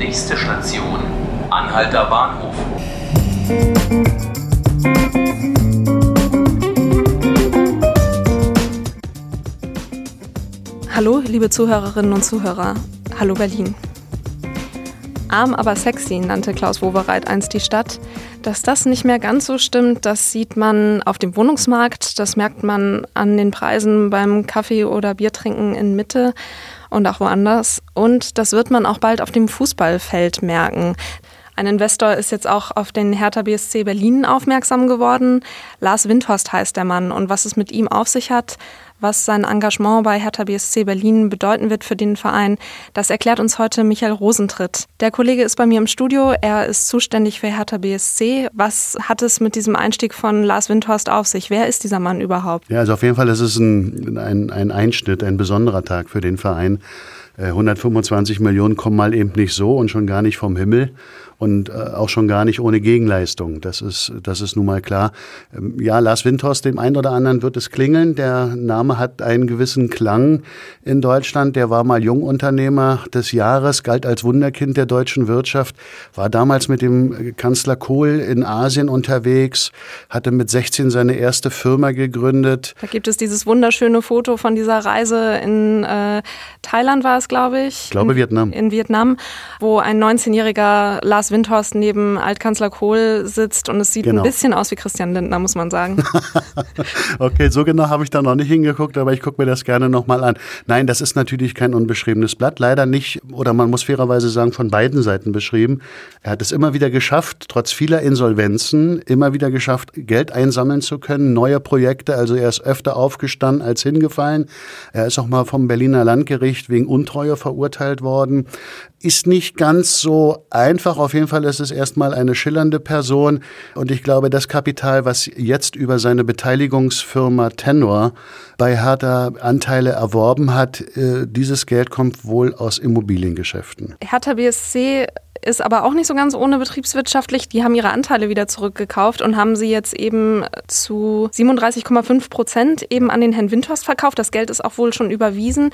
Nächste Station, Anhalter Bahnhof. Hallo, liebe Zuhörerinnen und Zuhörer. Hallo Berlin. Arm aber sexy nannte Klaus Wowereit einst die Stadt. Dass das nicht mehr ganz so stimmt, das sieht man auf dem Wohnungsmarkt, das merkt man an den Preisen beim Kaffee- oder Biertrinken in Mitte und auch woanders. Und das wird man auch bald auf dem Fußballfeld merken. Ein Investor ist jetzt auch auf den Hertha BSC Berlin aufmerksam geworden. Lars Windhorst heißt der Mann. Und was es mit ihm auf sich hat, was sein Engagement bei Hertha BSC Berlin bedeuten wird für den Verein, das erklärt uns heute Michael Rosentritt. Der Kollege ist bei mir im Studio, er ist zuständig für Hertha BSC. Was hat es mit diesem Einstieg von Lars Windhorst auf sich? Wer ist dieser Mann überhaupt? Ja, also auf jeden Fall ist es ein, ein, ein Einschnitt, ein besonderer Tag für den Verein. 125 äh, Millionen kommen mal eben nicht so und schon gar nicht vom Himmel und äh, auch schon gar nicht ohne Gegenleistung. Das ist, das ist nun mal klar. Ähm, ja, Lars Windhorst, dem einen oder anderen wird es klingeln. Der Name hat einen gewissen Klang in Deutschland. Der war mal Jungunternehmer des Jahres, galt als Wunderkind der deutschen Wirtschaft, war damals mit dem Kanzler Kohl in Asien unterwegs, hatte mit 16 seine erste Firma gegründet. Da gibt es dieses wunderschöne Foto von dieser Reise in äh, Thailand war es, glaube ich. Ich glaube in, Vietnam. In Vietnam, wo ein 19-jähriger Lars Windhorst neben Altkanzler Kohl sitzt und es sieht genau. ein bisschen aus wie Christian Lindner, muss man sagen. okay, so genau habe ich da noch nicht hingeguckt, aber ich gucke mir das gerne nochmal an. Nein, das ist natürlich kein unbeschriebenes Blatt, leider nicht, oder man muss fairerweise sagen, von beiden Seiten beschrieben. Er hat es immer wieder geschafft, trotz vieler Insolvenzen, immer wieder geschafft, Geld einsammeln zu können, neue Projekte, also er ist öfter aufgestanden als hingefallen. Er ist auch mal vom Berliner Landgericht wegen Untreue verurteilt worden ist nicht ganz so einfach. Auf jeden Fall ist es erstmal eine schillernde Person. Und ich glaube, das Kapital, was jetzt über seine Beteiligungsfirma Tenor bei Hertha Anteile erworben hat, äh, dieses Geld kommt wohl aus Immobiliengeschäften. Hertha BSC ist aber auch nicht so ganz ohne betriebswirtschaftlich. Die haben ihre Anteile wieder zurückgekauft und haben sie jetzt eben zu 37,5 Prozent eben an den Herrn Windhorst verkauft. Das Geld ist auch wohl schon überwiesen.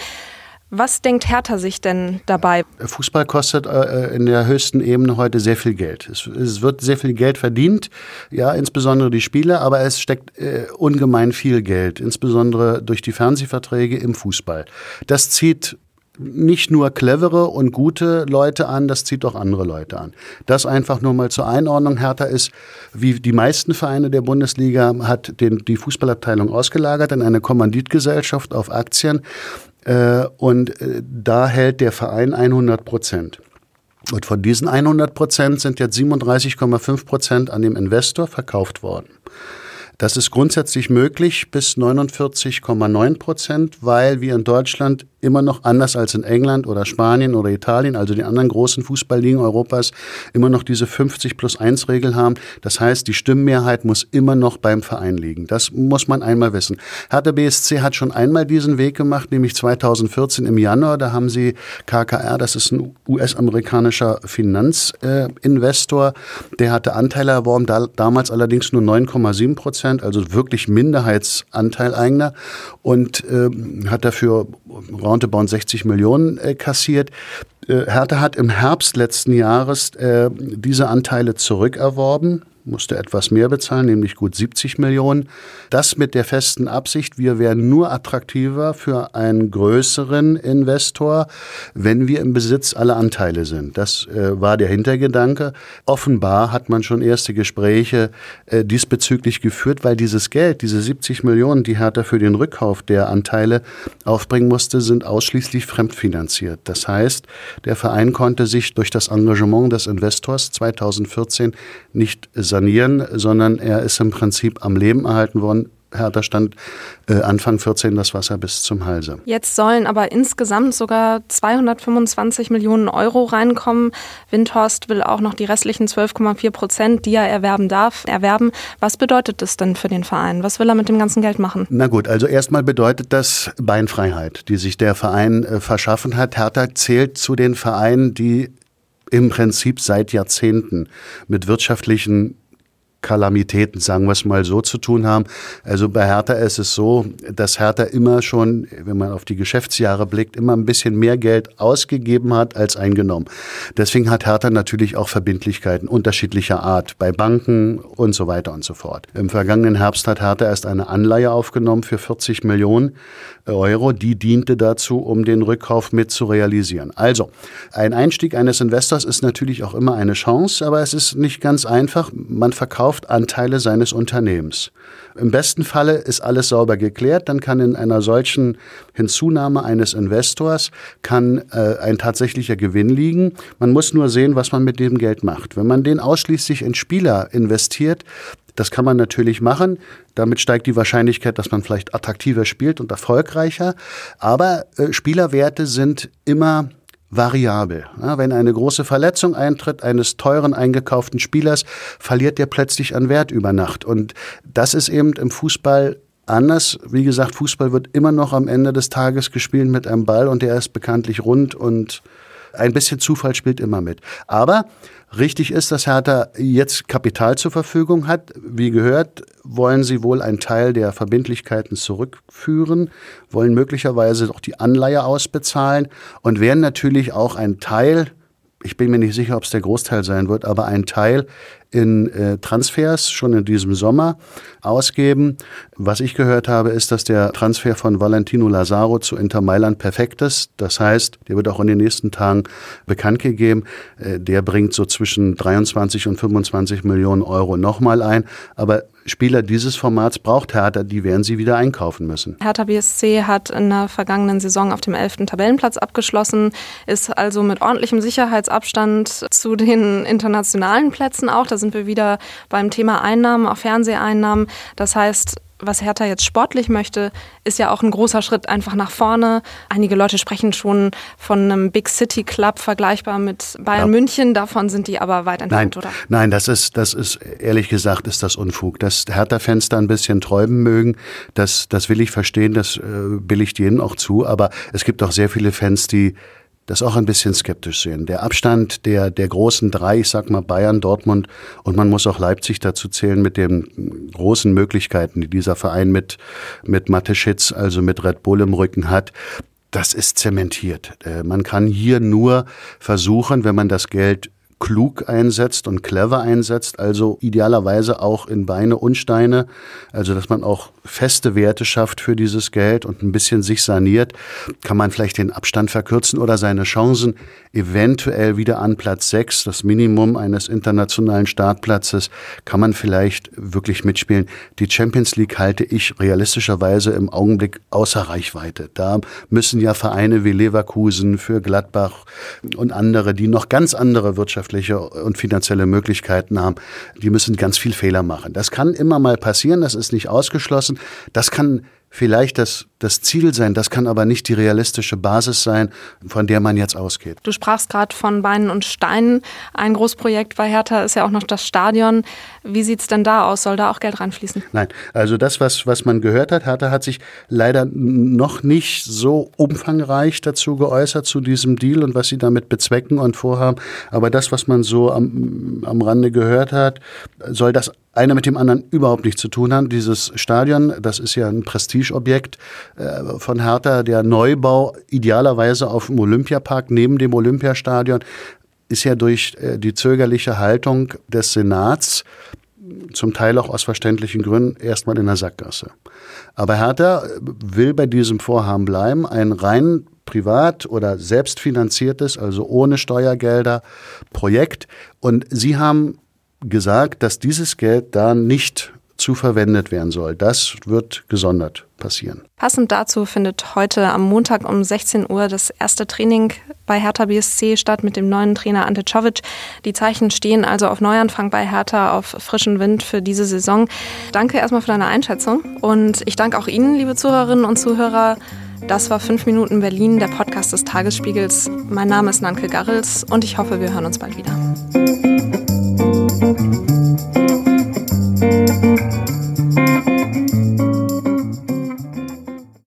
Was denkt Hertha sich denn dabei? Fußball kostet äh, in der höchsten Ebene heute sehr viel Geld. Es, es, wird sehr viel Geld verdient, ja, insbesondere die Spieler, aber es steckt äh, ungemein viel Geld, insbesondere durch die Fernsehverträge im Fußball. Das zieht nicht nur clevere und gute Leute an, das zieht auch andere Leute an. Das einfach nur mal zur Einordnung. Hertha ist, wie die meisten Vereine der Bundesliga, hat den, die Fußballabteilung ausgelagert in eine Kommanditgesellschaft auf Aktien. Äh, und äh, da hält der Verein 100 Prozent. Und von diesen 100 Prozent sind jetzt 37,5 Prozent an dem Investor verkauft worden. Das ist grundsätzlich möglich bis 49,9 Prozent, weil wir in Deutschland immer noch anders als in England oder Spanien oder Italien, also die anderen großen Fußballligen Europas, immer noch diese 50 plus 1 Regel haben. Das heißt, die Stimmmehrheit muss immer noch beim Verein liegen. Das muss man einmal wissen. Hertha BSC hat schon einmal diesen Weg gemacht, nämlich 2014 im Januar. Da haben sie KKR, das ist ein US-amerikanischer Finanzinvestor, der hatte Anteile erworben, da, damals allerdings nur 9,7 Prozent. Prozent, also wirklich Minderheitsanteil-Eigner und äh, hat dafür roundabout 60 Millionen äh, kassiert. Äh, Hertha hat im Herbst letzten Jahres äh, diese Anteile zurückerworben musste etwas mehr bezahlen, nämlich gut 70 Millionen. Das mit der festen Absicht, wir wären nur attraktiver für einen größeren Investor, wenn wir im Besitz aller Anteile sind. Das äh, war der Hintergedanke. Offenbar hat man schon erste Gespräche äh, diesbezüglich geführt, weil dieses Geld, diese 70 Millionen, die Hertha für den Rückkauf der Anteile aufbringen musste, sind ausschließlich fremdfinanziert. Das heißt, der Verein konnte sich durch das Engagement des Investors 2014 nicht sanieren, sondern er ist im Prinzip am Leben erhalten worden. Hertha stand äh, Anfang 14 das Wasser bis zum Halse. Jetzt sollen aber insgesamt sogar 225 Millionen Euro reinkommen. Windhorst will auch noch die restlichen 12,4 Prozent, die er erwerben darf, erwerben. Was bedeutet das denn für den Verein? Was will er mit dem ganzen Geld machen? Na gut, also erstmal bedeutet das Beinfreiheit, die sich der Verein äh, verschaffen hat. Hertha zählt zu den Vereinen, die im Prinzip seit Jahrzehnten mit wirtschaftlichen Kalamitäten, sagen wir es mal so, zu tun haben. Also bei Hertha ist es so, dass Hertha immer schon, wenn man auf die Geschäftsjahre blickt, immer ein bisschen mehr Geld ausgegeben hat als eingenommen. Deswegen hat Hertha natürlich auch Verbindlichkeiten unterschiedlicher Art bei Banken und so weiter und so fort. Im vergangenen Herbst hat Hertha erst eine Anleihe aufgenommen für 40 Millionen Euro. Die diente dazu, um den Rückkauf mit zu realisieren. Also, ein Einstieg eines Investors ist natürlich auch immer eine Chance, aber es ist nicht ganz einfach. Man verkauft Anteile seines Unternehmens. Im besten Falle ist alles sauber geklärt, dann kann in einer solchen Hinzunahme eines Investors kann äh, ein tatsächlicher Gewinn liegen. Man muss nur sehen, was man mit dem Geld macht. Wenn man den ausschließlich in Spieler investiert, das kann man natürlich machen. Damit steigt die Wahrscheinlichkeit, dass man vielleicht attraktiver spielt und erfolgreicher. Aber äh, Spielerwerte sind immer variabel. Ja, wenn eine große Verletzung eintritt eines teuren eingekauften Spielers, verliert der plötzlich an Wert über Nacht. Und das ist eben im Fußball anders. Wie gesagt, Fußball wird immer noch am Ende des Tages gespielt mit einem Ball und der ist bekanntlich rund und ein bisschen Zufall spielt immer mit. Aber Richtig ist, dass Hertha jetzt Kapital zur Verfügung hat. Wie gehört, wollen sie wohl einen Teil der Verbindlichkeiten zurückführen, wollen möglicherweise auch die Anleihe ausbezahlen und werden natürlich auch einen Teil ich bin mir nicht sicher, ob es der Großteil sein wird, aber ein Teil in äh, Transfers schon in diesem Sommer ausgeben. Was ich gehört habe, ist, dass der Transfer von Valentino Lazaro zu Inter Mailand perfekt ist. Das heißt, der wird auch in den nächsten Tagen bekannt gegeben. Äh, der bringt so zwischen 23 und 25 Millionen Euro nochmal ein. Aber Spieler dieses Formats braucht Hertha, die werden sie wieder einkaufen müssen. Hertha BSC hat in der vergangenen Saison auf dem 11. Tabellenplatz abgeschlossen, ist also mit ordentlichem Sicherheitsabstand zu den internationalen Plätzen auch. Da sind wir wieder beim Thema Einnahmen, auch Fernseheinnahmen. Das heißt, was Hertha jetzt sportlich möchte, ist ja auch ein großer Schritt einfach nach vorne. Einige Leute sprechen schon von einem Big City Club vergleichbar mit Bayern ja. München. Davon sind die aber weit entfernt, nein, oder? Nein, das ist, das ist, ehrlich gesagt, ist das Unfug. Dass Hertha-Fans da ein bisschen träumen mögen, das, das will ich verstehen, das äh, billigt ihnen auch zu. Aber es gibt auch sehr viele Fans, die das auch ein bisschen skeptisch sehen. Der Abstand der, der großen drei, ich sag mal Bayern, Dortmund und man muss auch Leipzig dazu zählen mit den großen Möglichkeiten, die dieser Verein mit, mit Mateschitz, also mit Red Bull im Rücken hat. Das ist zementiert. Äh, man kann hier nur versuchen, wenn man das Geld klug einsetzt und clever einsetzt, also idealerweise auch in Beine und Steine, also dass man auch feste Werte schafft für dieses Geld und ein bisschen sich saniert, kann man vielleicht den Abstand verkürzen oder seine Chancen eventuell wieder an Platz 6, das Minimum eines internationalen Startplatzes, kann man vielleicht wirklich mitspielen. Die Champions League halte ich realistischerweise im Augenblick außer Reichweite. Da müssen ja Vereine wie Leverkusen für Gladbach und andere, die noch ganz andere wirtschaftliche und finanzielle Möglichkeiten haben, die müssen ganz viel Fehler machen. Das kann immer mal passieren, das ist nicht ausgeschlossen. Das kann vielleicht das, das Ziel sein, das kann aber nicht die realistische Basis sein, von der man jetzt ausgeht. Du sprachst gerade von Beinen und Steinen. Ein Großprojekt bei Hertha ist ja auch noch das Stadion. Wie sieht es denn da aus? Soll da auch Geld reinfließen? Nein, also das, was, was man gehört hat, Hertha hat sich leider noch nicht so umfangreich dazu geäußert, zu diesem Deal und was sie damit bezwecken und vorhaben. Aber das, was man so am, am Rande gehört hat, soll das eine mit dem anderen überhaupt nichts zu tun haben. Dieses Stadion, das ist ja ein Prestigeobjekt äh, von Hertha. Der Neubau idealerweise auf dem Olympiapark neben dem Olympiastadion ist ja durch äh, die zögerliche Haltung des Senats zum Teil auch aus verständlichen Gründen erstmal in der Sackgasse. Aber Hertha will bei diesem Vorhaben bleiben, ein rein privat oder selbstfinanziertes, also ohne Steuergelder Projekt. Und sie haben gesagt, dass dieses Geld da nicht zu verwendet werden soll. Das wird gesondert passieren. Passend dazu findet heute am Montag um 16 Uhr das erste Training bei Hertha BSC statt mit dem neuen Trainer Ante Czovic. Die Zeichen stehen also auf Neuanfang bei Hertha, auf frischen Wind für diese Saison. Danke erstmal für deine Einschätzung und ich danke auch Ihnen, liebe Zuhörerinnen und Zuhörer. Das war 5 Minuten Berlin, der Podcast des Tagesspiegels. Mein Name ist Nanke Garrels und ich hoffe, wir hören uns bald wieder.